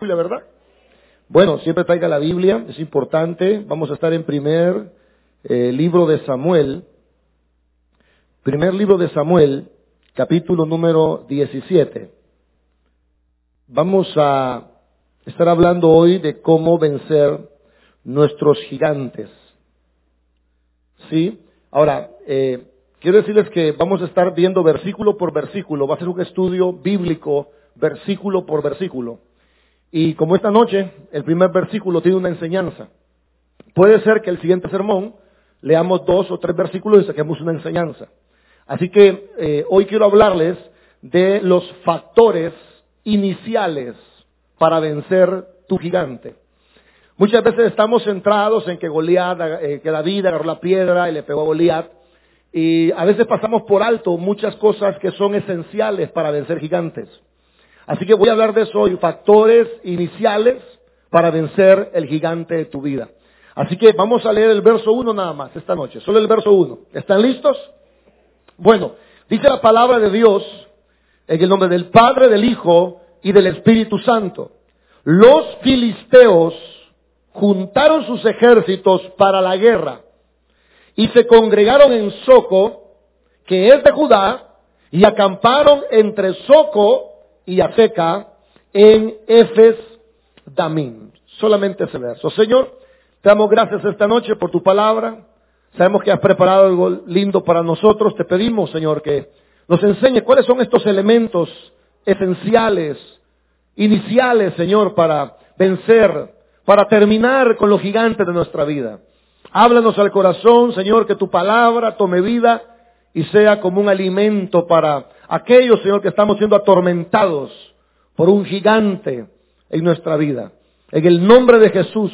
Biblia, ¿verdad? Bueno, siempre traiga la Biblia, es importante. Vamos a estar en primer eh, libro de Samuel. Primer libro de Samuel, capítulo número 17. Vamos a estar hablando hoy de cómo vencer nuestros gigantes. ¿Sí? Ahora, eh, quiero decirles que vamos a estar viendo versículo por versículo. Va a ser un estudio bíblico, versículo por versículo. Y como esta noche el primer versículo tiene una enseñanza, puede ser que el siguiente sermón leamos dos o tres versículos y saquemos una enseñanza. Así que eh, hoy quiero hablarles de los factores iniciales para vencer tu gigante. Muchas veces estamos centrados en que Goliat, eh, que David agarró la piedra y le pegó a Goliat, y a veces pasamos por alto muchas cosas que son esenciales para vencer gigantes. Así que voy a hablar de eso hoy, factores iniciales para vencer el gigante de tu vida. Así que vamos a leer el verso 1 nada más esta noche, solo el verso 1. ¿Están listos? Bueno, dice la palabra de Dios en el nombre del Padre, del Hijo y del Espíritu Santo. Los filisteos juntaron sus ejércitos para la guerra y se congregaron en Soco, que es de Judá, y acamparon entre Soco y Ateca en Efes Damim. Solamente ese verso. Señor, te damos gracias esta noche por tu palabra. Sabemos que has preparado algo lindo para nosotros. Te pedimos, Señor, que nos enseñe cuáles son estos elementos esenciales, iniciales, Señor, para vencer, para terminar con los gigantes de nuestra vida. Háblanos al corazón, Señor, que tu palabra tome vida y sea como un alimento para aquellos, Señor, que estamos siendo atormentados por un gigante en nuestra vida. En el nombre de Jesús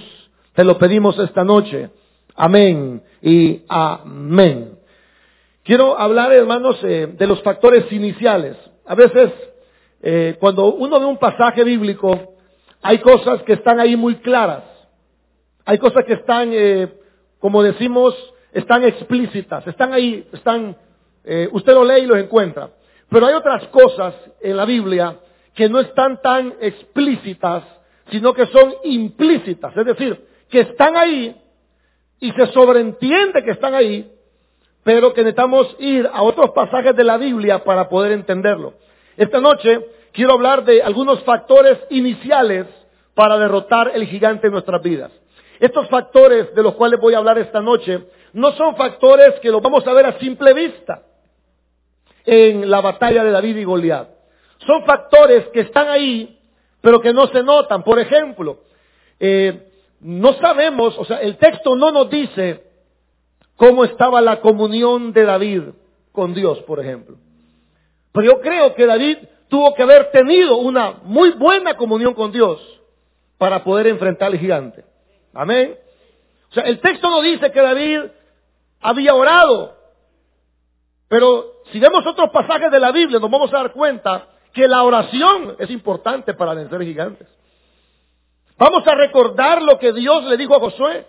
te lo pedimos esta noche. Amén y amén. Quiero hablar, hermanos, eh, de los factores iniciales. A veces, eh, cuando uno ve un pasaje bíblico, hay cosas que están ahí muy claras. Hay cosas que están, eh, como decimos, están explícitas, están ahí, están, usted lo lee y los encuentra. Pero hay otras cosas en la Biblia que no están tan explícitas, sino que son implícitas. Es decir, que están ahí y se sobreentiende que están ahí, pero que necesitamos ir a otros pasajes de la Biblia para poder entenderlo. Esta noche quiero hablar de algunos factores iniciales para derrotar el gigante en nuestras vidas. Estos factores de los cuales voy a hablar esta noche no son factores que los vamos a ver a simple vista en la batalla de David y Goliat. Son factores que están ahí, pero que no se notan. Por ejemplo, eh, no sabemos, o sea, el texto no nos dice cómo estaba la comunión de David con Dios, por ejemplo. Pero yo creo que David tuvo que haber tenido una muy buena comunión con Dios para poder enfrentar al gigante. Amén. O sea, el texto no dice que David había orado, pero si vemos otros pasajes de la Biblia, nos vamos a dar cuenta que la oración es importante para vencer gigantes. Vamos a recordar lo que Dios le dijo a Josué.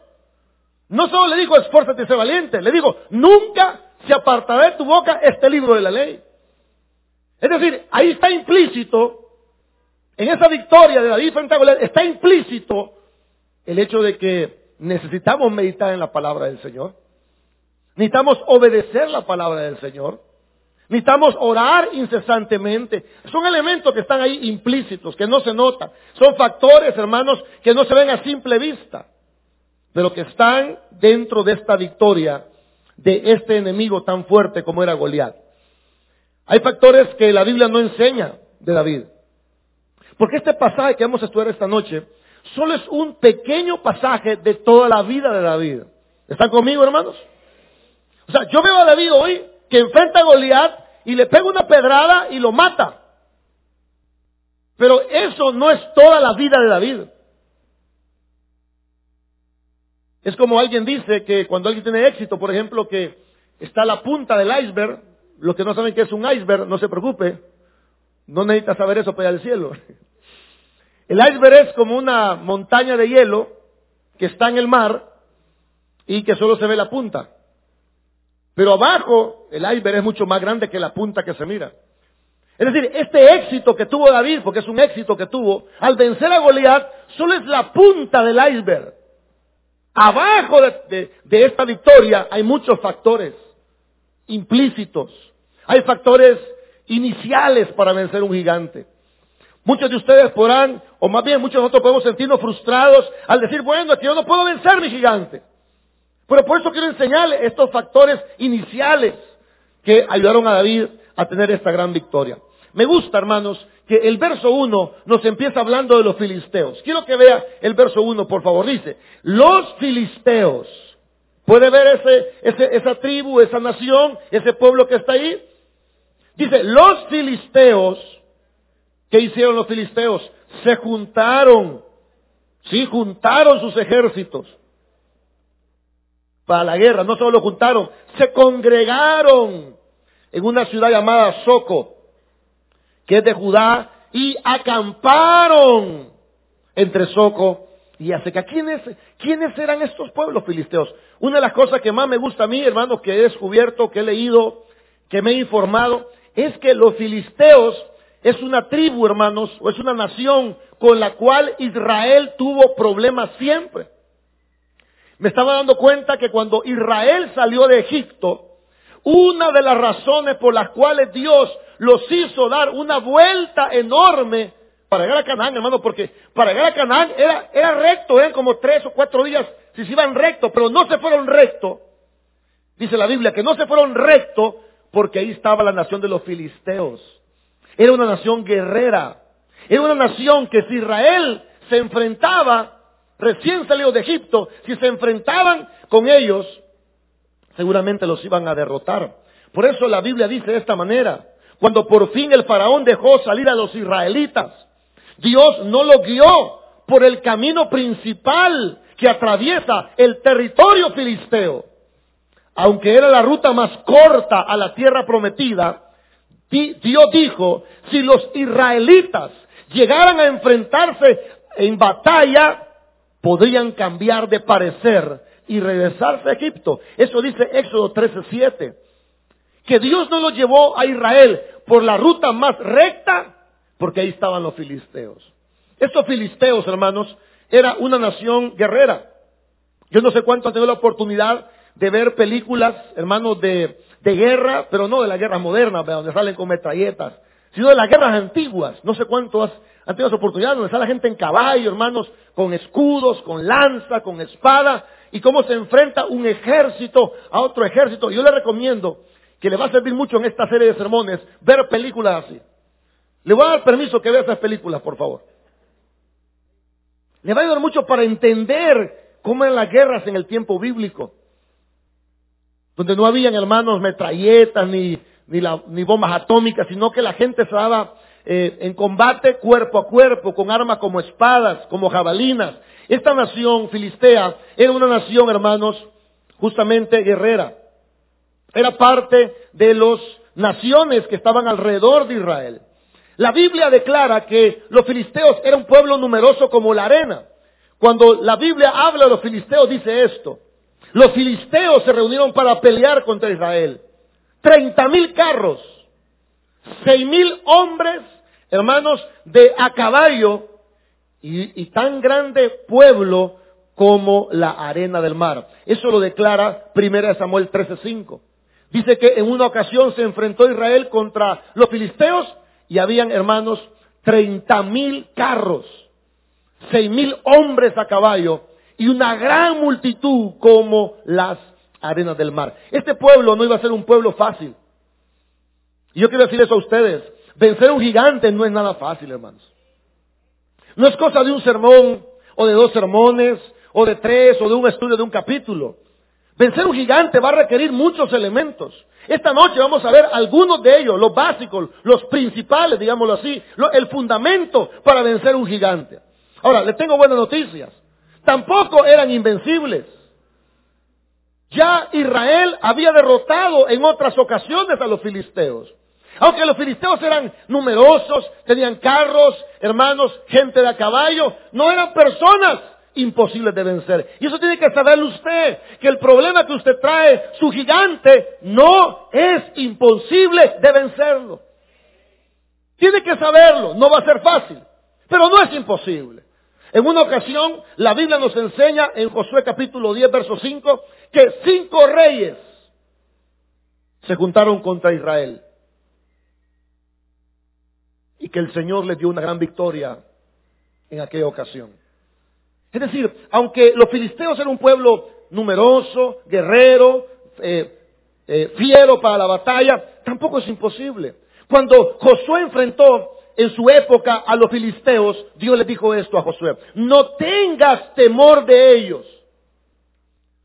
No solo le dijo esfuérzate y sé valiente, le dijo, nunca se apartará de tu boca este libro de la ley. Es decir, ahí está implícito, en esa victoria de David frente a Goliat, está implícito el hecho de que necesitamos meditar en la palabra del Señor. Necesitamos obedecer la palabra del Señor. Necesitamos orar incesantemente. Son elementos que están ahí implícitos, que no se notan. Son factores, hermanos, que no se ven a simple vista, pero que están dentro de esta victoria de este enemigo tan fuerte como era Goliat. Hay factores que la Biblia no enseña de David. Porque este pasaje que vamos a estudiar esta noche solo es un pequeño pasaje de toda la vida de David. ¿Están conmigo, hermanos? O sea, yo veo a David hoy que enfrenta a Goliat y le pega una pedrada y lo mata. Pero eso no es toda la vida de David. Es como alguien dice que cuando alguien tiene éxito, por ejemplo, que está la punta del iceberg, los que no saben qué es un iceberg, no se preocupe, no necesita saber eso para ir al cielo. El iceberg es como una montaña de hielo que está en el mar y que solo se ve la punta. Pero abajo el iceberg es mucho más grande que la punta que se mira. Es decir, este éxito que tuvo David, porque es un éxito que tuvo, al vencer a Goliat, solo es la punta del iceberg. Abajo de, esta victoria hay muchos factores implícitos. Hay factores iniciales para vencer un gigante. Muchos de ustedes podrán, o más bien muchos de nosotros podemos sentirnos frustrados al decir, bueno, es que yo no puedo vencer mi gigante. Pero por eso quiero enseñarles estos factores iniciales que ayudaron a David a tener esta gran victoria. Me gusta, hermanos, que el verso 1 nos empieza hablando de los filisteos. Quiero que vea el verso 1, por favor. Dice, los filisteos. ¿Puede ver ese, esa tribu, esa nación, ese pueblo que está ahí? Dice, los filisteos, ¿qué hicieron los filisteos? Se juntaron. Sí, juntaron sus ejércitos para la guerra. No solo lo juntaron, se congregaron en una ciudad llamada Soco, que es de Judá, y acamparon entre Soco y Aseca. ¿Quiénes, ¿Quiénes eran estos pueblos filisteos? Una de las cosas que más me gusta a mí, hermano, que he descubierto, que he leído, que me he informado, es que los filisteos es una tribu, hermanos, o es una nación con la cual Israel tuvo problemas siempre. Me estaba dando cuenta que cuando Israel salió de Egipto, una de las razones por las cuales Dios los hizo dar una vuelta enorme para llegar a Canaán, hermano, porque para llegar a Canaán era, recto, eran como tres o cuatro días si se iban recto, pero no se fueron recto. Dice la Biblia que no se fueron recto porque ahí estaba la nación de los filisteos. Era una nación guerrera. Era una nación que si Israel se enfrentaba recién salidos de Egipto, si se enfrentaban con ellos, seguramente los iban a derrotar. Por eso la Biblia dice de esta manera, cuando por fin el faraón dejó salir a los israelitas, Dios no lo guió por el camino principal que atraviesa el territorio filisteo. Aunque era la ruta más corta a la tierra prometida, Dios dijo, si los israelitas llegaran a enfrentarse en batalla, podrían cambiar de parecer y regresarse a Egipto. Eso dice Éxodo 13:7. Que Dios no lo llevó a Israel por la ruta más recta, porque ahí estaban los filisteos. Estos filisteos, hermanos, era una nación guerrera. Yo no sé cuánto han tenido la oportunidad de ver películas, hermanos, de, de guerra, pero no de la guerra moderna, donde salen con metralletas, sino de las guerras antiguas. No sé cuánto has, han tenido esa oportunidad, donde sale la gente en caballo, hermanos, con escudos, con lanza, con espada, y cómo se enfrenta un ejército a otro ejército. Yo le recomiendo que le va a servir mucho en esta serie de sermones ver películas así. Le voy a dar permiso que vea esas películas, por favor. Le va a ayudar mucho para entender cómo eran las guerras en el tiempo bíblico. Donde no habían, hermanos, metralletas ni, ni bombas atómicas, sino que la gente se daba eh, en combate cuerpo a cuerpo, con armas como espadas, como jabalinas. Esta nación filistea era una nación, hermanos, justamente guerrera. Era parte de las naciones que estaban alrededor de Israel. La Biblia declara que los filisteos eran un pueblo numeroso como la arena. Cuando la Biblia habla de los filisteos dice esto. Los filisteos se reunieron para pelear contra Israel. Treinta mil carros, seis mil hombres hermanos, de a caballo y, tan grande pueblo como la arena del mar. Eso lo declara 1 Samuel 13:5. Dice que en una ocasión se enfrentó Israel contra los filisteos y habían, hermanos, treinta mil carros, seis mil hombres a caballo y una gran multitud como las arenas del mar. Este pueblo no iba a ser un pueblo fácil. Y yo quiero decir eso a ustedes. Vencer un gigante no es nada fácil, hermanos. No es cosa de un sermón, o de dos sermones, o de tres, o de un estudio de un capítulo. Vencer un gigante va a requerir muchos elementos. Esta noche vamos a ver algunos de ellos, los básicos, los principales, digámoslo así, el fundamento para vencer un gigante. Ahora, les tengo buenas noticias. Tampoco eran invencibles. Ya Israel había derrotado en otras ocasiones a los filisteos. Aunque los filisteos eran numerosos, tenían carros, hermanos, gente de a caballo, no eran personas imposibles de vencer. Y eso tiene que saberlo usted, que el problema que usted trae, su gigante, no es imposible de vencerlo. Tiene que saberlo, no va a ser fácil, pero no es imposible. En una ocasión, la Biblia nos enseña en Josué capítulo 10, verso 5, que cinco reyes se juntaron contra Israel. Y que el Señor les dio una gran victoria en aquella ocasión. Es decir, aunque los filisteos eran un pueblo numeroso, guerrero, eh, eh, fiero para la batalla, tampoco es imposible. Cuando Josué enfrentó en su época a los filisteos, Dios le dijo esto a Josué, no tengas temor de ellos,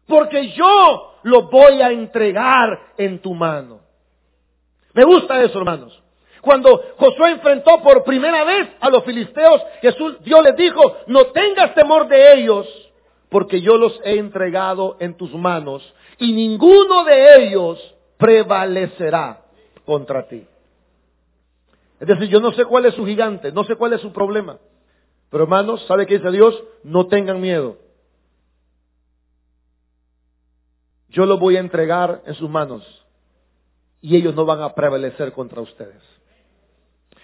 porque yo los voy a entregar en tu mano. Me gusta eso, hermanos. Cuando Josué enfrentó por primera vez a los filisteos, Jesús, Dios les dijo, no tengas temor de ellos, porque yo los he entregado en tus manos, y ninguno de ellos prevalecerá contra ti. Es decir, yo no sé cuál es su gigante, no sé cuál es su problema. Pero hermanos, ¿sabe qué dice Dios? No tengan miedo. Yo los voy a entregar en sus manos y ellos no van a prevalecer contra ustedes.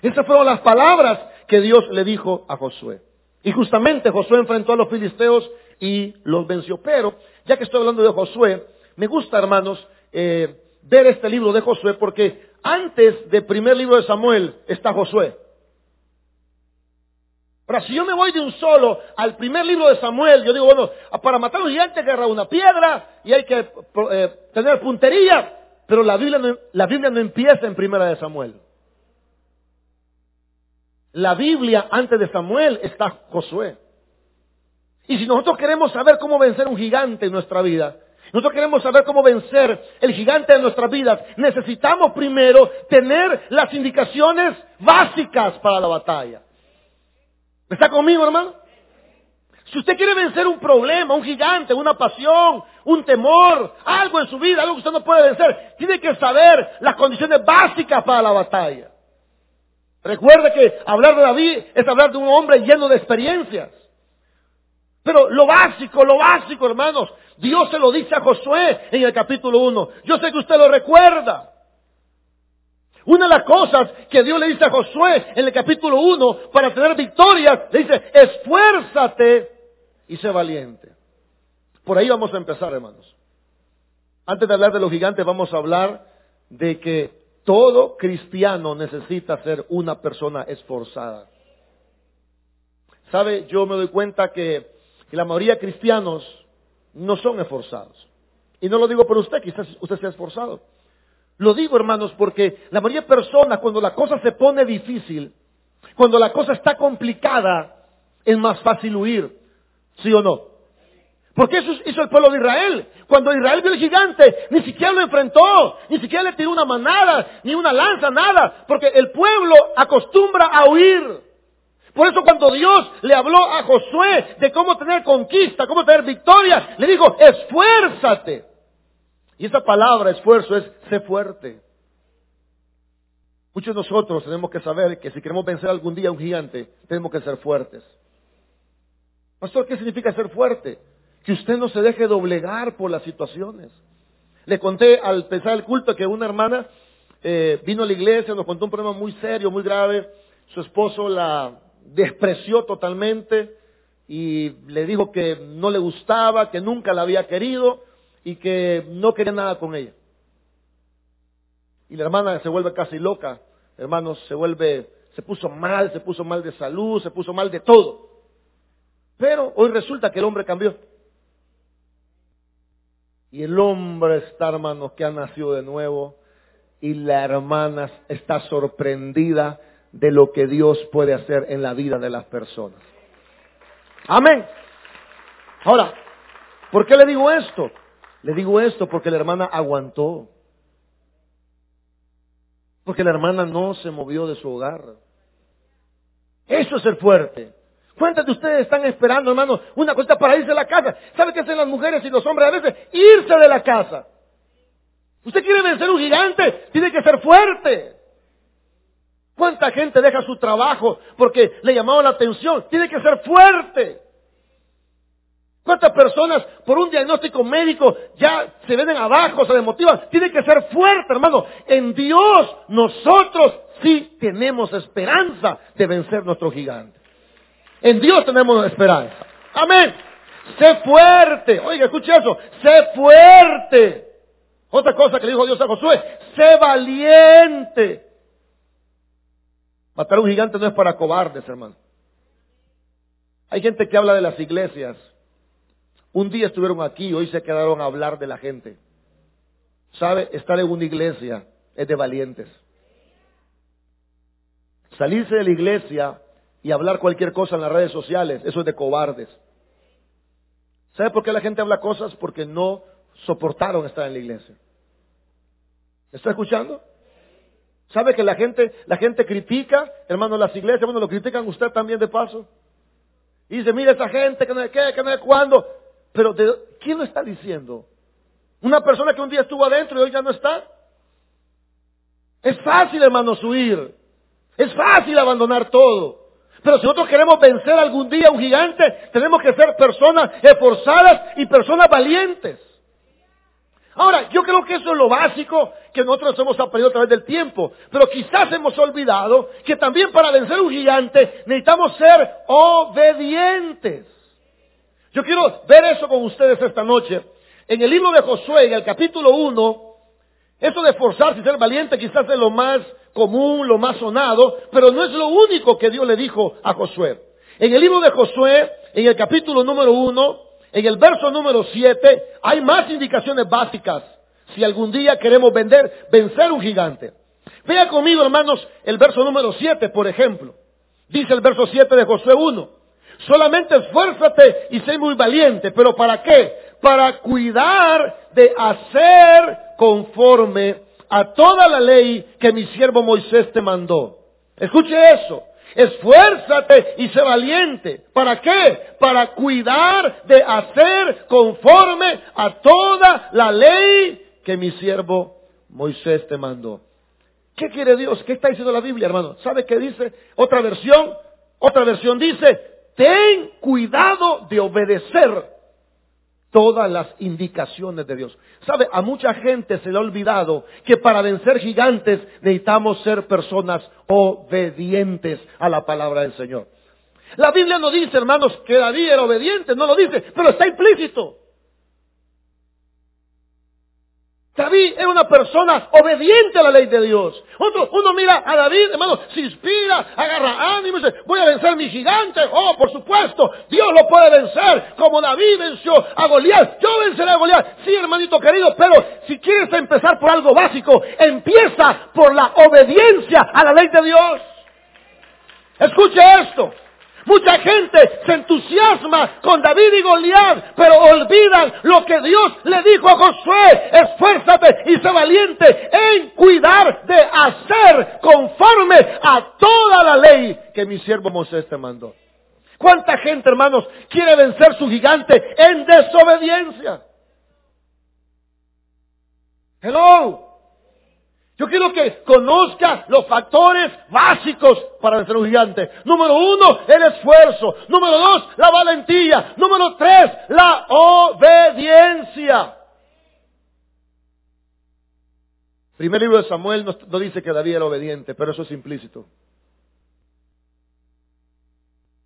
Esas fueron las palabras que Dios le dijo a Josué. Y justamente Josué enfrentó a los filisteos y los venció. Pero, ya que estoy hablando de Josué, me gusta, hermanos, eh, ver este libro de Josué porque antes del primer libro de Samuel está Josué. Ahora, si yo me voy de un solo al primer libro de Samuel, yo digo, bueno, para matar a un gigante hay una piedra y hay que eh, tener puntería, pero la Biblia, la Biblia no empieza en primera de Samuel. La Biblia antes de Samuel está Josué. Y si nosotros queremos saber cómo vencer un gigante en nuestra vida, nosotros queremos saber cómo vencer el gigante de nuestras vidas. Necesitamos primero tener las indicaciones básicas para la batalla. ¿Está conmigo, hermano? Si usted quiere vencer un problema, un gigante, una pasión, un temor, algo en su vida, algo que usted no puede vencer, tiene que saber las condiciones básicas para la batalla. Recuerde que hablar de David es hablar de un hombre lleno de experiencias. Pero lo básico, lo básico, hermanos, Dios se lo dice a Josué en el capítulo 1. Yo sé que usted lo recuerda. Una de las cosas que Dios le dice a Josué en el capítulo 1 para tener victoria, le dice, esfuérzate y sé valiente. Por ahí vamos a empezar, hermanos. Antes de hablar de los gigantes, vamos a hablar de que todo cristiano necesita ser una persona esforzada. ¿Sabe? Yo me doy cuenta que la mayoría de cristianos no son esforzados. Y no lo digo por usted, quizás usted sea esforzado. Lo digo, hermanos, porque la mayoría de personas, cuando la cosa se pone difícil, cuando la cosa está complicada, es más fácil huir. ¿Sí o no? Porque eso hizo el pueblo de Israel. Cuando Israel vio el gigante, ni siquiera lo enfrentó, ni siquiera le tiró una manada, ni una lanza, nada. Porque el pueblo acostumbra a huir. Por eso cuando Dios le habló a Josué de cómo tener conquista, cómo tener victoria, le dijo, esfuérzate. Y esa palabra, esfuerzo, es sé fuerte. Muchos de nosotros tenemos que saber que si queremos vencer algún día a un gigante, tenemos que ser fuertes. Pastor, ¿qué significa ser fuerte? Que usted no se deje doblegar por las situaciones. Le conté al empezar el culto que una hermana eh, vino a la iglesia, nos contó un problema muy serio, muy grave. Su esposo la despreció totalmente y le dijo que no le gustaba, que nunca la había querido y que no quería nada con ella. Y la hermana se vuelve casi loca, hermanos, se vuelve, se puso mal, se puso mal de salud, se puso mal de todo. Pero hoy resulta que el hombre cambió. Y el hombre está, hermanos, que ha nacido de nuevo. Y la hermana está sorprendida de lo que Dios puede hacer en la vida de las personas. Amén. Ahora, ¿por qué le digo esto? Le digo esto porque la hermana aguantó. Porque la hermana no se movió de su hogar. Eso es ser fuerte. ¿Cuántas de ustedes están esperando, hermano, una cosa para irse a la casa? ¿Sabe qué hacen las mujeres y los hombres a veces? Irse de la casa. Usted quiere vencer un gigante, tiene que ser fuerte. ¿Cuánta gente deja su trabajo porque le llamaba la atención? Tiene que ser fuerte. ¿Cuántas personas por un diagnóstico médico ya se ven abajo, se desmotivan? Tiene que ser fuerte, hermano. En Dios nosotros sí tenemos esperanza de vencer nuestro gigante. En Dios tenemos esperanza. Amén. Sé fuerte. Oiga, escuche eso. Sé fuerte. Otra cosa que le dijo Dios a Josué. Sé valiente. Matar a un gigante no es para cobardes, hermano. Hay gente que habla de las iglesias un día estuvieron aquí, hoy se quedaron a hablar de la gente. ¿Sabe? Estar en una iglesia es de valientes. Salirse de la iglesia y hablar cualquier cosa en las redes sociales, eso es de cobardes. ¿Sabe por qué la gente habla cosas? Porque no soportaron estar en la iglesia. ¿Está escuchando? ¿Sabe que la gente, la gente critica, hermano, las iglesias, bueno, lo critican usted también de paso? Y dice, mira esa gente, que no es qué, que no es cuándo. Pero ¿quién lo está diciendo? ¿Una persona que un día estuvo adentro y hoy ya no está? Es fácil, hermanos, huir. Es fácil abandonar todo. Pero si nosotros queremos vencer algún día a un gigante, tenemos que ser personas esforzadas y personas valientes. Ahora, yo creo que eso es lo básico que nosotros hemos aprendido a través del tiempo. Pero quizás hemos olvidado que también para vencer un gigante necesitamos ser obedientes. Yo quiero ver eso con ustedes esta noche. En el libro de Josué, en el capítulo 1, eso de esforzarse y ser valiente quizás es lo más común, lo más sonado, pero no es lo único que Dios le dijo a Josué. En el libro de Josué, en el capítulo número 1, en el verso número 7, hay más indicaciones básicas si algún día queremos vender, vencer un gigante. Vea conmigo, hermanos, el verso número 7, por ejemplo. Dice el verso 7 de Josué 1. Solamente esfuérzate y sé muy valiente. ¿Pero para qué? Para cuidar de hacer conforme a toda la ley que mi siervo Moisés te mandó. Escuche eso. Esfuérzate y sé valiente. ¿Para qué? Para cuidar de hacer conforme a toda la ley que mi siervo Moisés te mandó. ¿Qué quiere Dios? ¿Qué está diciendo la Biblia, hermano? ¿Sabe qué dice? Otra versión, otra versión dice, ten cuidado de obedecer todas las indicaciones de Dios. ¿Sabe? A mucha gente se le ha olvidado que para vencer gigantes necesitamos ser personas obedientes a la palabra del Señor. La Biblia no dice, hermanos, que David era obediente, no lo dice, pero está implícito. David era una persona obediente a la ley de Dios. Otro, uno mira a David, hermano, se inspira, agarra ánimo y dice, voy a vencer mi gigante. Oh, por supuesto, Dios lo puede vencer. Como David venció a Goliat, yo venceré a Goliat. Sí, hermanito querido, pero si quieres empezar por algo básico, empieza por la obediencia a la ley de Dios. Escuche esto. Mucha gente se entusiasma con David y Goliat, pero olvidan lo que Dios le dijo a Josué. Esfuérzate y sé valiente en cuidar de hacer conforme a toda la ley que mi siervo Moisés te mandó. ¿Cuánta gente, hermanos, quiere vencer su gigante en desobediencia? Hello. Yo quiero que conozca los factores básicos para vencer un gigante. Número uno, el esfuerzo. Número dos, la valentía. Número tres, la obediencia. Primer libro de Samuel no, dice que David era obediente, pero eso es implícito.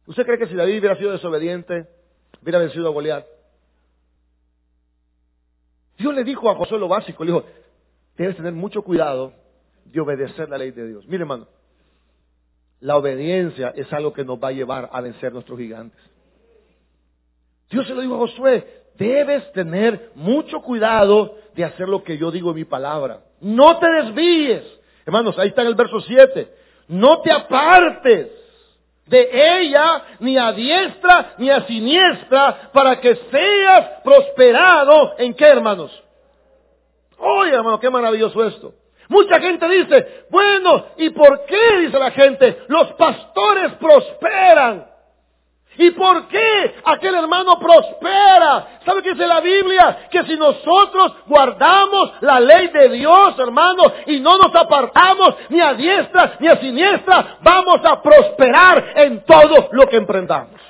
¿Usted cree que si David hubiera sido desobediente, hubiera vencido a Goliat? Dios le dijo a Josué lo básico, le dijo, debes tener mucho cuidado de obedecer la ley de Dios. Mire, hermano, la obediencia es algo que nos va a llevar a vencer nuestros gigantes. Dios se lo dijo a Josué, debes tener mucho cuidado de hacer lo que yo digo en mi palabra. No te desvíes. Hermanos, ahí está en el verso 7. No te apartes de ella ni a diestra ni a siniestra para que seas prosperado en qué, hermanos? Oye, hermano, qué maravilloso esto. Mucha gente dice, bueno, ¿y por qué? Dice la gente, los pastores prosperan. ¿Y por qué aquel hermano prospera? ¿Sabe qué dice la Biblia? Que si nosotros guardamos la ley de Dios, hermano, y no nos apartamos ni a diestra ni a siniestra, vamos a prosperar en todo lo que emprendamos.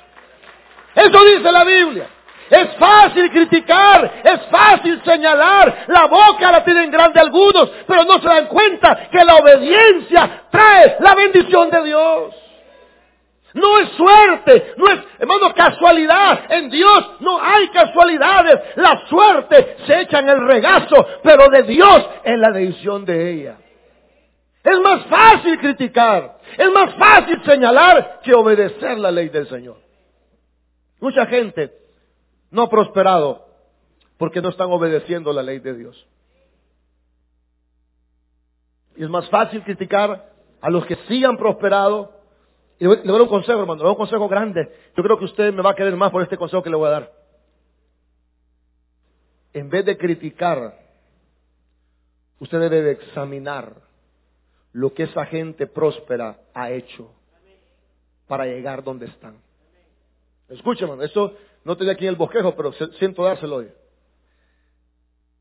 Eso dice la Biblia. Es fácil criticar, es fácil señalar, la boca la tienen grande algunos, pero no se dan cuenta que la obediencia trae la bendición de Dios. No es suerte, no es, hermano, casualidad. En Dios no hay casualidades. La suerte se echa en el regazo, pero de Dios es la decisión de ella. Es más fácil criticar, es más fácil señalar que obedecer la ley del Señor. Mucha gente no prosperado porque no están obedeciendo la ley de Dios. Y es más fácil criticar a los que sí han prosperado y le voy, a dar un consejo, hermano, le voy un consejo grande. Yo creo que usted me va a querer más por este consejo que le voy a dar. En vez de criticar, usted debe de examinar lo que esa gente próspera ha hecho para llegar donde están. Escuche, hermano, esto no tenía aquí en el bosquejo, pero siento dárselo hoy.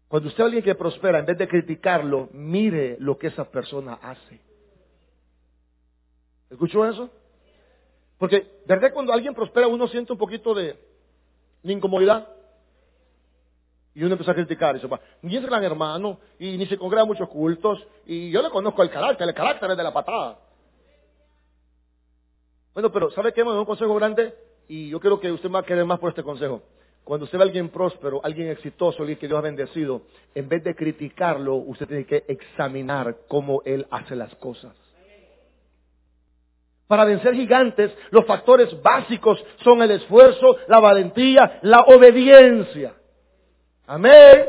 Cuando usted a alguien que prospera, en vez de criticarlo, mire lo que esa persona hace. ¿Escuchó eso? Porque, ¿verdad? Cuando alguien prospera, uno siente un poquito de, incomodidad. Y uno empieza a criticar, y dice, ni es gran hermano, y ni se congrega muchos cultos, y yo le conozco el carácter, el carácter es de la patada. Bueno, pero ¿sabe qué? Me un consejo grande, y yo creo que usted va a querer más por este consejo. Cuando usted ve a alguien próspero, alguien exitoso, alguien que Dios ha bendecido, en vez de criticarlo, usted tiene que examinar cómo él hace las cosas. Para vencer gigantes, los factores básicos son el esfuerzo, la valentía, la obediencia. Amén.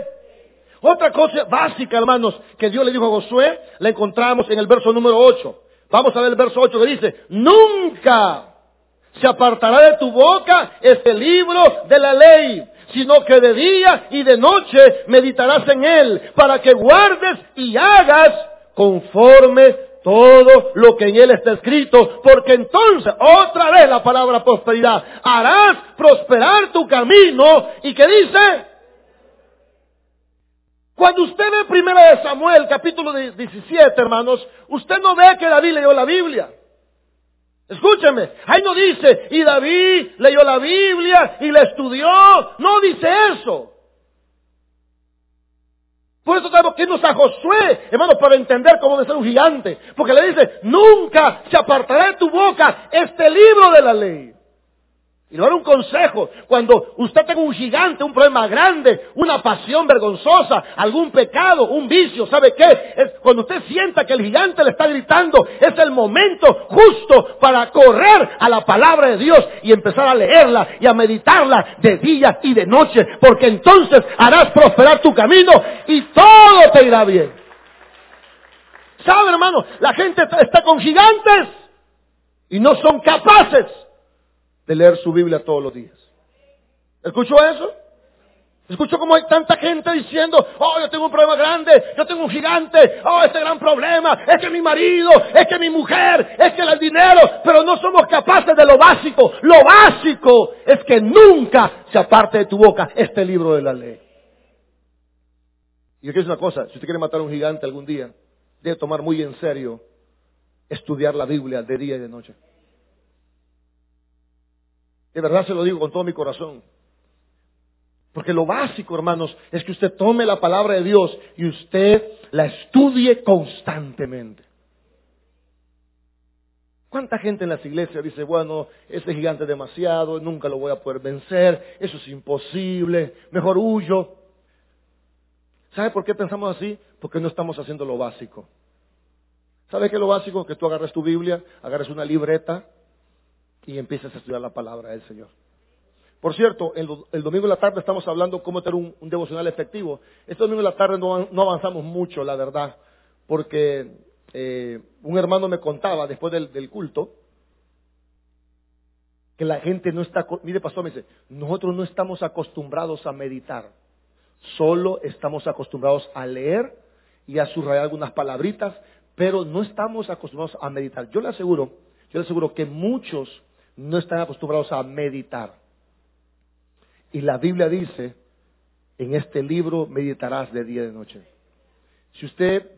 Otra cosa básica, hermanos, que Dios le dijo a Josué, la encontramos en el verso número 8. Vamos a ver el verso 8 que dice, nunca se apartará de tu boca este libro de la ley, sino que de día y de noche meditarás en él, para que guardes y hagas conforme todo lo que en él está escrito, porque entonces, otra vez la palabra prosperidad, harás prosperar tu camino, y que dice, cuando usted ve primera de Samuel, capítulo 17, hermanos, usted no ve que David leyó la Biblia. Escúcheme, ahí no dice, y David leyó la Biblia y la estudió, no dice eso. Por eso tenemos que irnos a Josué, hermano, para entender cómo debe ser un gigante. Porque le dice, nunca se apartará de tu boca este libro de la ley. Y le voy un consejo. Cuando usted tenga un gigante, un problema grande, una pasión vergonzosa, algún pecado, un vicio, ¿sabe qué? Es cuando usted sienta que el gigante le está gritando, es el momento justo para correr a la palabra de Dios y empezar a leerla y a meditarla de día y de noche. Porque entonces harás prosperar tu camino y todo te irá bien. ¿Sabe, hermano? La gente está con gigantes y no son capaces de leer su Biblia todos los días. ¿Escuchó eso? Escuchó como hay tanta gente diciendo, oh, yo tengo un problema grande, yo tengo un gigante, oh, este gran problema, es que mi marido, es que mi mujer, es que el dinero, pero no somos capaces de lo básico. Lo básico es que nunca se aparte de tu boca este libro de la ley. Y yo quiero una cosa, si usted quiere matar a un gigante algún día, debe tomar muy en serio estudiar la Biblia de día y de noche. De verdad se lo digo con todo mi corazón. Porque lo básico, hermanos, es que usted tome la palabra de Dios y usted la estudie constantemente. ¿Cuánta gente en las iglesias dice, bueno, ese gigante es demasiado, nunca lo voy a poder vencer, eso es imposible, mejor huyo? ¿Sabe por qué pensamos así? Porque no estamos haciendo lo básico. ¿Sabe qué es lo básico? Que tú agarres tu Biblia, agarres una libreta, y empiezas a estudiar la palabra del Señor. Por cierto, el, domingo en la tarde estamos hablando cómo tener un, devocional efectivo. Este domingo en la tarde no, avanzamos mucho, la verdad, porque eh, un hermano me contaba después del, culto que la gente no está, mire pastor, me dice, nosotros no estamos acostumbrados a meditar, solo estamos acostumbrados a leer y a subrayar algunas palabritas, pero no estamos acostumbrados a meditar. Yo le aseguro, yo le aseguro que muchos no están acostumbrados a meditar. Y la Biblia dice, en este libro meditarás de día y de noche. Si usted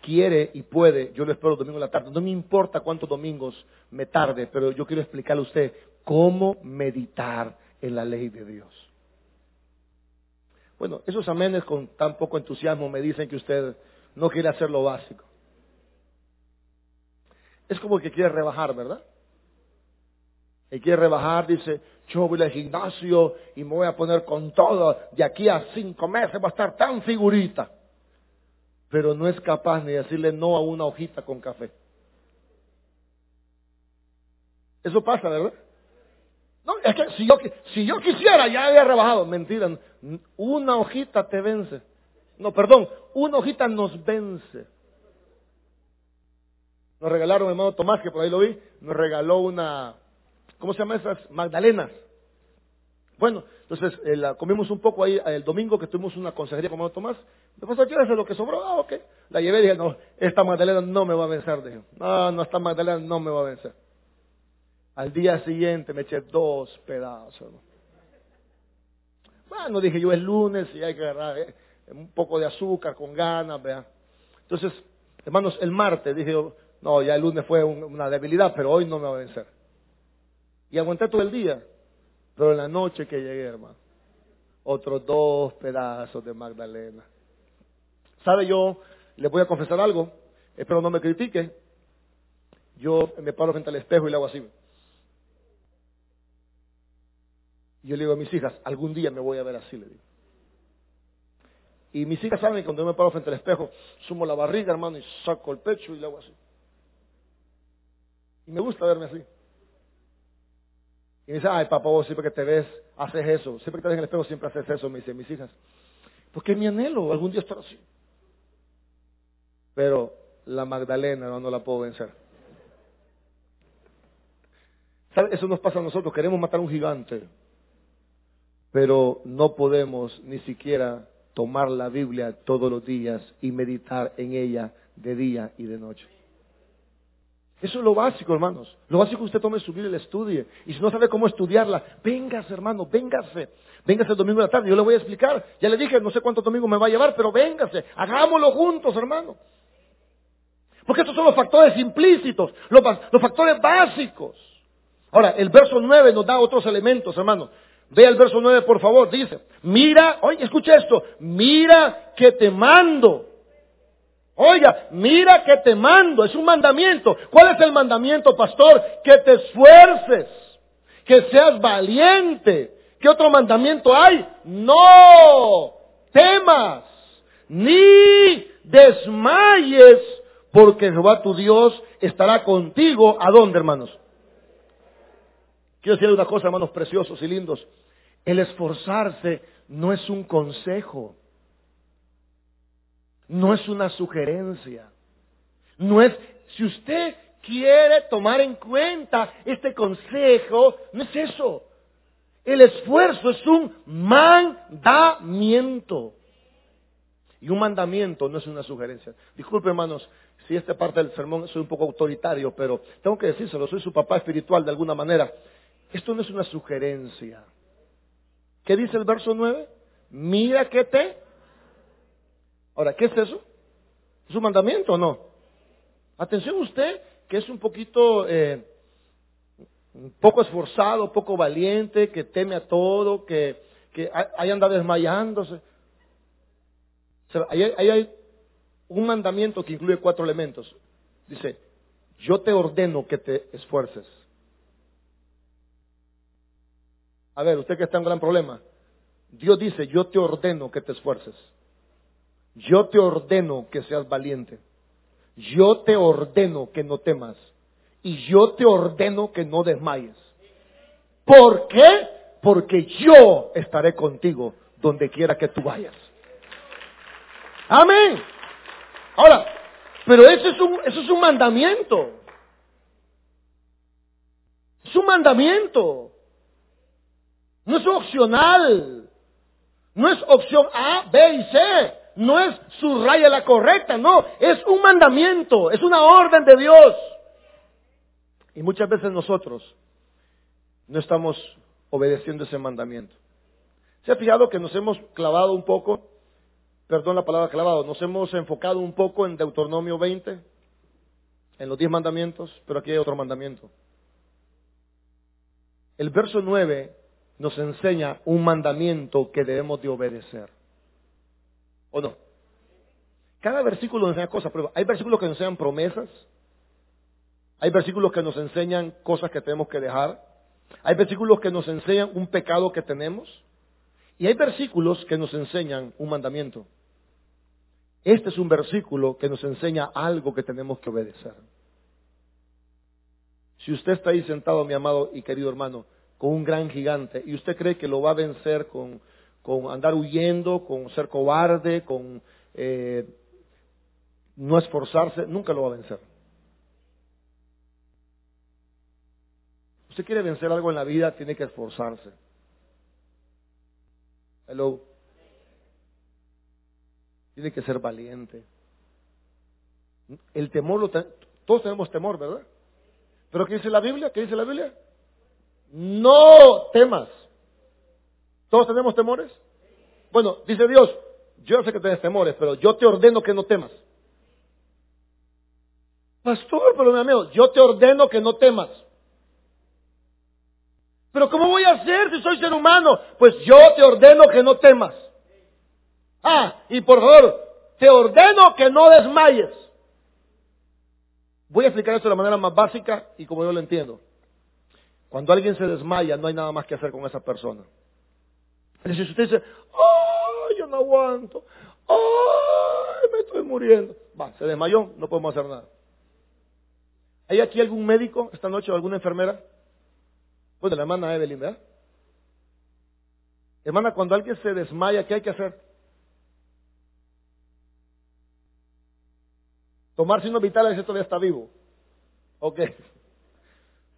quiere y puede, yo lo espero domingo en la tarde, no me importa cuántos domingos me tarde, pero yo quiero explicarle a usted cómo meditar en la ley de Dios. Bueno, esos amenes con tan poco entusiasmo me dicen que usted no quiere hacer lo básico. Es como que quiere rebajar, ¿verdad? Y quiere rebajar, dice, yo voy al gimnasio y me voy a poner con todo, de aquí a cinco meses va a estar tan figurita. Pero no es capaz ni decirle no a una hojita con café. Eso pasa, ¿verdad? No, es que si yo, si yo quisiera ya había rebajado. Mentira, una hojita te vence. No, perdón, una hojita nos vence. Nos regalaron, hermano Tomás, que por ahí lo vi, nos regaló una, ¿cómo se llama esas? Magdalenas. Bueno, entonces eh, la comimos un poco ahí el domingo que tuvimos una consejería con hermano Tomás. Me pasó, ¿quieres lo que sobró? Ah, ok. La llevé y dije, no, esta Magdalena no me va a vencer. Dije, no, no, esta Magdalena no me va a vencer. Al día siguiente me eché dos pedazos. Bueno, dije yo, es lunes y hay que agarrar eh, un poco de azúcar con ganas, vea. Entonces, hermanos, el martes dije yo, no, ya el lunes fue una debilidad, pero hoy no me va a vencer. Y aguanté todo el día. Pero en la noche que llegué, hermano, otros dos pedazos de Magdalena. ¿Sabe yo? Le voy a confesar algo. Espero no me critique. Yo me paro frente al espejo y le hago así. Y yo le digo a mis hijas, algún día me voy a ver así, le digo. Y mis hijas saben que cuando yo me paro frente al espejo, sumo la barriga, hermano, y saco el pecho y le hago así. Y me gusta verme así. Y me dice, ay papá, vos siempre que te ves, haces eso. Siempre que te ves en el espejo, siempre haces eso, me dicen mis hijas. Porque es mi anhelo, algún día estar así. Pero la Magdalena no, no la puedo vencer. ¿Sabe? Eso nos pasa a nosotros, queremos matar a un gigante pero no podemos ni siquiera tomar la Biblia todos los días y meditar en ella de día y de noche. Eso es lo básico, hermanos. Lo básico que usted tome su Biblia y la estudie. Y si no sabe cómo estudiarla, véngase, hermano, véngase. Véngase el domingo de la tarde. Yo le voy a explicar. Ya le dije, no sé cuántos domingos me va a llevar, pero véngase. Hagámoslo juntos, hermano. Porque estos son los factores implícitos, los, los factores básicos. Ahora, el verso 9 nos da otros elementos, hermano. Vea el verso 9, por favor. Dice, mira, oye, escucha esto. Mira que te mando. Oiga, mira que te mando. Es un mandamiento. ¿Cuál es el mandamiento, pastor? Que te esfuerces. Que seas valiente. ¿Qué otro mandamiento hay? No temas. Ni desmayes. Porque Jehová tu Dios estará contigo. ¿A dónde, hermanos? Quiero decirle una cosa, hermanos preciosos y lindos. El esforzarse no es un consejo. No es una sugerencia. No es, si usted quiere tomar en cuenta este consejo, no es eso. El esfuerzo es un mandamiento. Y un mandamiento no es una sugerencia. Disculpe, hermanos, si esta parte del sermón soy un poco autoritario, pero tengo que decírselo, soy su papá espiritual de alguna manera. Esto no es una sugerencia. ¿Qué dice el verso 9? Mira que te... Ahora, ¿qué es eso? ¿Es un mandamiento o no? Atención usted, que es un poquito, eh, poco esforzado, poco valiente, que teme a todo, que, que ahí anda desmayándose. ahí hay un mandamiento que incluye cuatro elementos. Dice, yo te ordeno que te esfuerces. A ver, usted que está en gran problema. Dios dice, yo te ordeno que te esfuerces. Yo te ordeno que seas valiente. Yo te ordeno que no temas. Y yo te ordeno que no desmayes. ¿Por qué? Porque yo estaré contigo donde quiera que tú vayas. Amén. Ahora, pero eso es un, eso es un mandamiento. Es un mandamiento. No es opcional. No es opción A, B y C. No es su raya la correcta. No, es un mandamiento. Es una orden de Dios. Y muchas veces nosotros no estamos obedeciendo ese mandamiento. ¿Se ha fijado que nos hemos clavado un poco? Perdón la palabra clavado. Nos hemos enfocado un poco en Deuteronomio 20, en los diez mandamientos, pero aquí hay otro mandamiento. El verso 9 nos enseña un mandamiento que debemos de obedecer. ¿O no? Cada versículo nos enseña cosas, pero hay versículos que nos enseñan promesas, hay versículos que nos enseñan cosas que tenemos que dejar, hay versículos que nos enseñan un pecado que tenemos, y hay versículos que nos enseñan un mandamiento. Este es un versículo que nos enseña algo que tenemos que obedecer. Si usted está ahí sentado, mi amado y querido hermano, con un gran gigante, y usted cree que lo va a vencer con, andar huyendo, con ser cobarde, con eh, no esforzarse, nunca lo va a vencer. Usted quiere vencer algo en la vida, tiene que esforzarse. Hello. Tiene que ser valiente. El temor, lo todos tenemos temor, ¿verdad? Pero ¿qué dice la Biblia? ¿Qué dice la Biblia? No temas. ¿Todos tenemos temores? Bueno, dice Dios, yo sé que tienes temores, pero yo te ordeno que no temas. Pastor, pero mi amigo, yo te ordeno que no temas. Pero ¿cómo voy a hacer si soy ser humano? Pues yo te ordeno que no temas. Ah, y por favor, te ordeno que no desmayes. Voy a explicar esto de la manera más básica y como yo lo entiendo. Cuando alguien se desmaya, no hay nada más que hacer con esa persona. Si usted dice, ¡ay, yo no aguanto! ¡ay, me estoy muriendo! Va, se desmayó, no podemos hacer nada. ¿Hay aquí algún médico esta noche o alguna enfermera? Pues de la hermana Evelyn, ¿verdad? Hermana, cuando alguien se desmaya, ¿qué hay que hacer? Tomar signos vitales y todavía está vivo. Ok.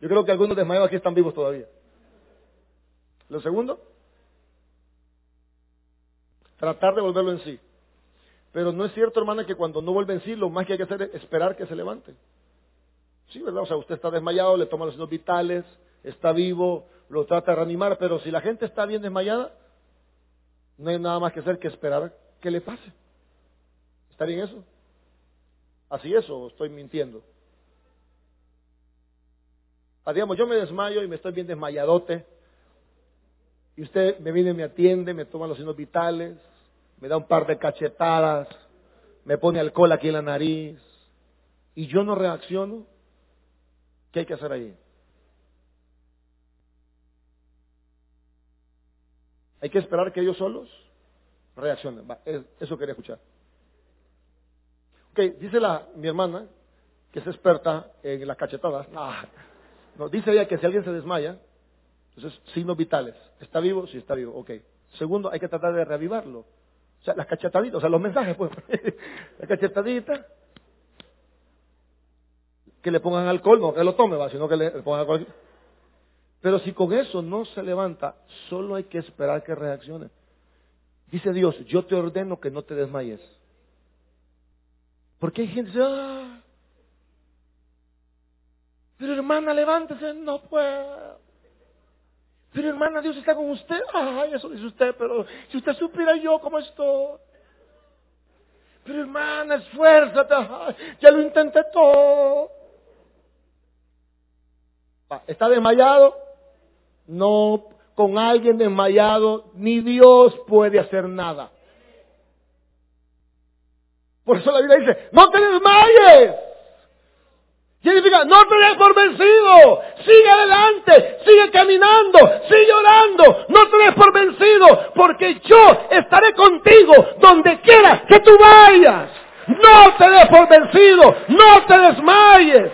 Yo creo que algunos desmayados aquí están vivos todavía. Lo segundo, tratar de volverlo en sí. Pero no es cierto, hermana, que cuando no vuelve en sí, lo más que hay que hacer es esperar que se levante. Sí, ¿verdad? O sea, usted está desmayado, le toma los signos vitales, está vivo, lo trata de reanimar, pero si la gente está bien desmayada, no hay nada más que hacer que esperar que le pase. ¿Está bien eso? ¿Así es o estoy mintiendo? Ah, yo me desmayo y me estoy bien desmayadote, y usted me viene me atiende, me toma los signos vitales, me da un par de cachetadas, me pone alcohol aquí en la nariz, y yo no reacciono, ¿qué hay que hacer ahí? Hay que esperar que ellos solos reaccionen. eso quería escuchar. Ok, dice la, mi hermana, que es experta en las cachetadas. Ah, no, dice ella que si alguien se desmaya, entonces signos vitales. ¿Está vivo? Sí, está vivo. Ok. Segundo, hay que tratar de reavivarlo. O sea, las cachetaditas, o sea, los mensajes, pues. la cachetadita. Que le pongan alcohol, no que lo tome, va, sino que le pongan alcohol. Pero si con eso no se levanta, solo hay que esperar que reaccione. Dice Dios, yo te ordeno que no te desmayes. Porque hay gente ah, pero hermana, levántese, no puedo. Pero hermana, Dios está con usted. Ay, eso dice usted, pero si usted supiera yo cómo estoy. Pero hermana, esfuérzate, ya lo intenté todo. ¿Está desmayado? No con alguien desmayado, ni Dios puede hacer nada. Por eso la Biblia dice, no te desmayes. Significa, no te des por vencido. Sigue adelante, sigue caminando, sigue orando. No te des por vencido, porque yo estaré contigo donde quiera que tú vayas. No te des por vencido, no te desmayes.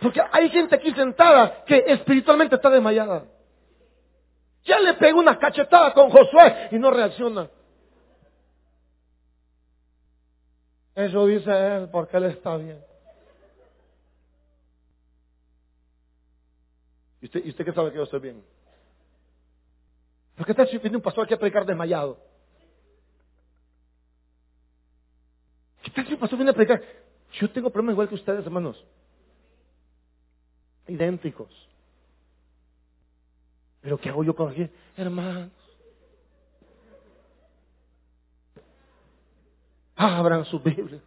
Porque hay gente aquí sentada que espiritualmente está desmayada. Ya le pegó una cachetada con Josué y no reacciona. Eso dice él porque él está bien. ¿Y usted, ¿y usted qué sabe que yo estoy bien? ¿Por qué está viene un pastor aquí a predicar desmayado? ¿Qué tal si un pastor viene a predicar? Yo tengo problemas igual que ustedes, hermanos idénticos. Pero ¿qué hago yo con aquí? Hermanos. Abran su Biblia.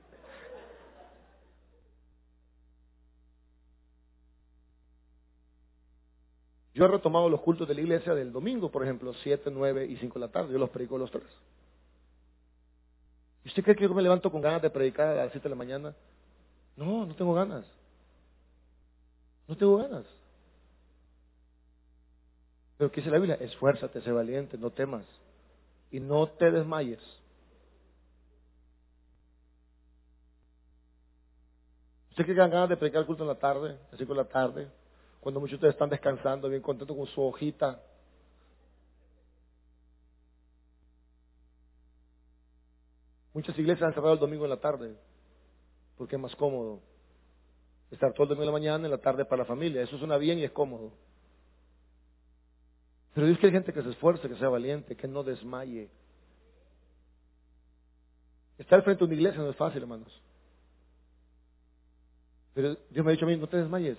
Yo he retomado los cultos de la iglesia del domingo, por ejemplo, 7, 9 y 5 de la tarde. Yo los predico los tres. ¿Y usted cree que yo me levanto con ganas de predicar a las 7 de la mañana? No, no tengo ganas. No tengo ganas. Pero ¿qué dice la Biblia? Esfuérzate, sé valiente, no temas. Y no te desmayes. ¿Usted cree que ganas de predicar el culto en la tarde, a 5 de la tarde? Cuando muchos de ustedes están descansando, bien contentos con su hojita. Muchas iglesias han cerrado el domingo en la tarde, porque es más cómodo. Estar todo el domingo en la mañana, en la tarde para la familia. Eso suena bien y es cómodo. Pero Dios quiere gente que se esfuerce, que sea valiente, que no desmaye. Estar frente a una iglesia no es fácil, hermanos. Pero Dios me ha dicho a mí, no te desmayes.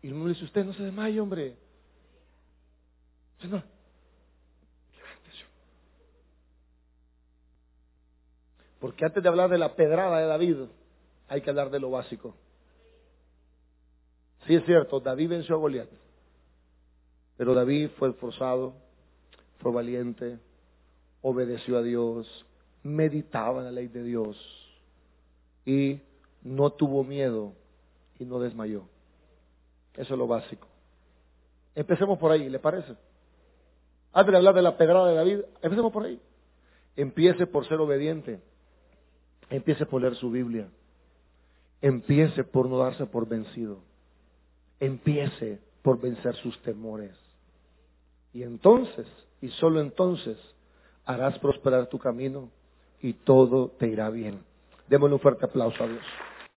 Y el me dice, usted no se desmaye, hombre. no. Porque antes de hablar de la pedrada de David, hay que hablar de lo básico. Sí es cierto, David venció a Goliat. Pero David fue esforzado, fue valiente, obedeció a Dios, meditaba en la ley de Dios y no tuvo miedo y no desmayó. Eso es lo básico. Empecemos por ahí, ¿le parece? Antes hablar de la pedrada de David, empecemos por ahí. Empiece por ser obediente. Empiece por leer su Biblia. Empiece por no darse por vencido. Empiece por vencer sus temores. Y entonces, y solo entonces, harás prosperar tu camino y todo te irá bien. Démosle un fuerte aplauso a Dios.